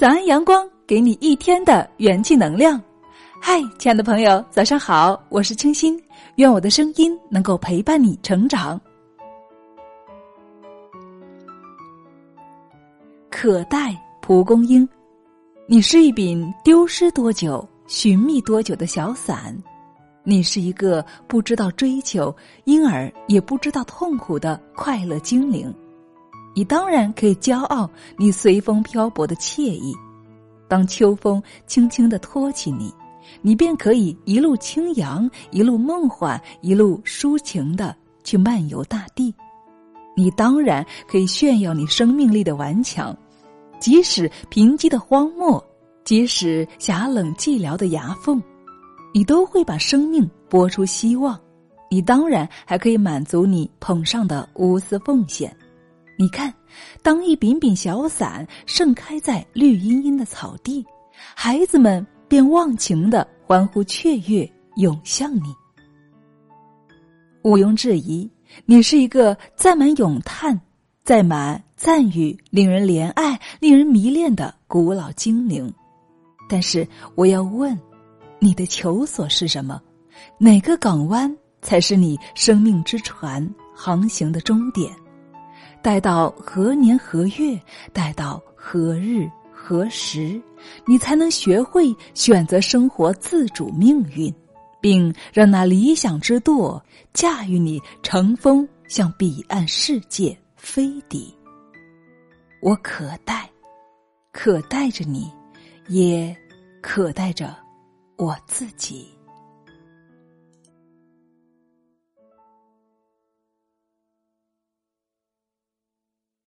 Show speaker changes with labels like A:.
A: 早安阳光，给你一天的元气能量。嗨，亲爱的朋友，早上好，我是清新，愿我的声音能够陪伴你成长。可待蒲公英，你是一柄丢失多久、寻觅多久的小伞。你是一个不知道追求，因而也不知道痛苦的快乐精灵。你当然可以骄傲你随风漂泊的惬意。当秋风轻轻的托起你，你便可以一路轻扬，一路梦幻，一路抒情的去漫游大地。你当然可以炫耀你生命力的顽强，即使贫瘠的荒漠，即使狭冷寂寥的崖缝。你都会把生命播出希望，你当然还可以满足你捧上的无私奉献。你看，当一柄柄小伞盛开在绿茵茵的草地，孩子们便忘情的欢呼雀跃，涌向你。毋庸置疑，你是一个载满咏叹、载满赞誉、令人怜爱、令人迷恋的古老精灵。但是，我要问。你的求索是什么？哪个港湾才是你生命之船航行的终点？待到何年何月？待到何日何时？你才能学会选择生活自主命运，并让那理想之舵驾驭你乘风向彼岸世界飞抵？我可待，可待着你，也可待着。我自己。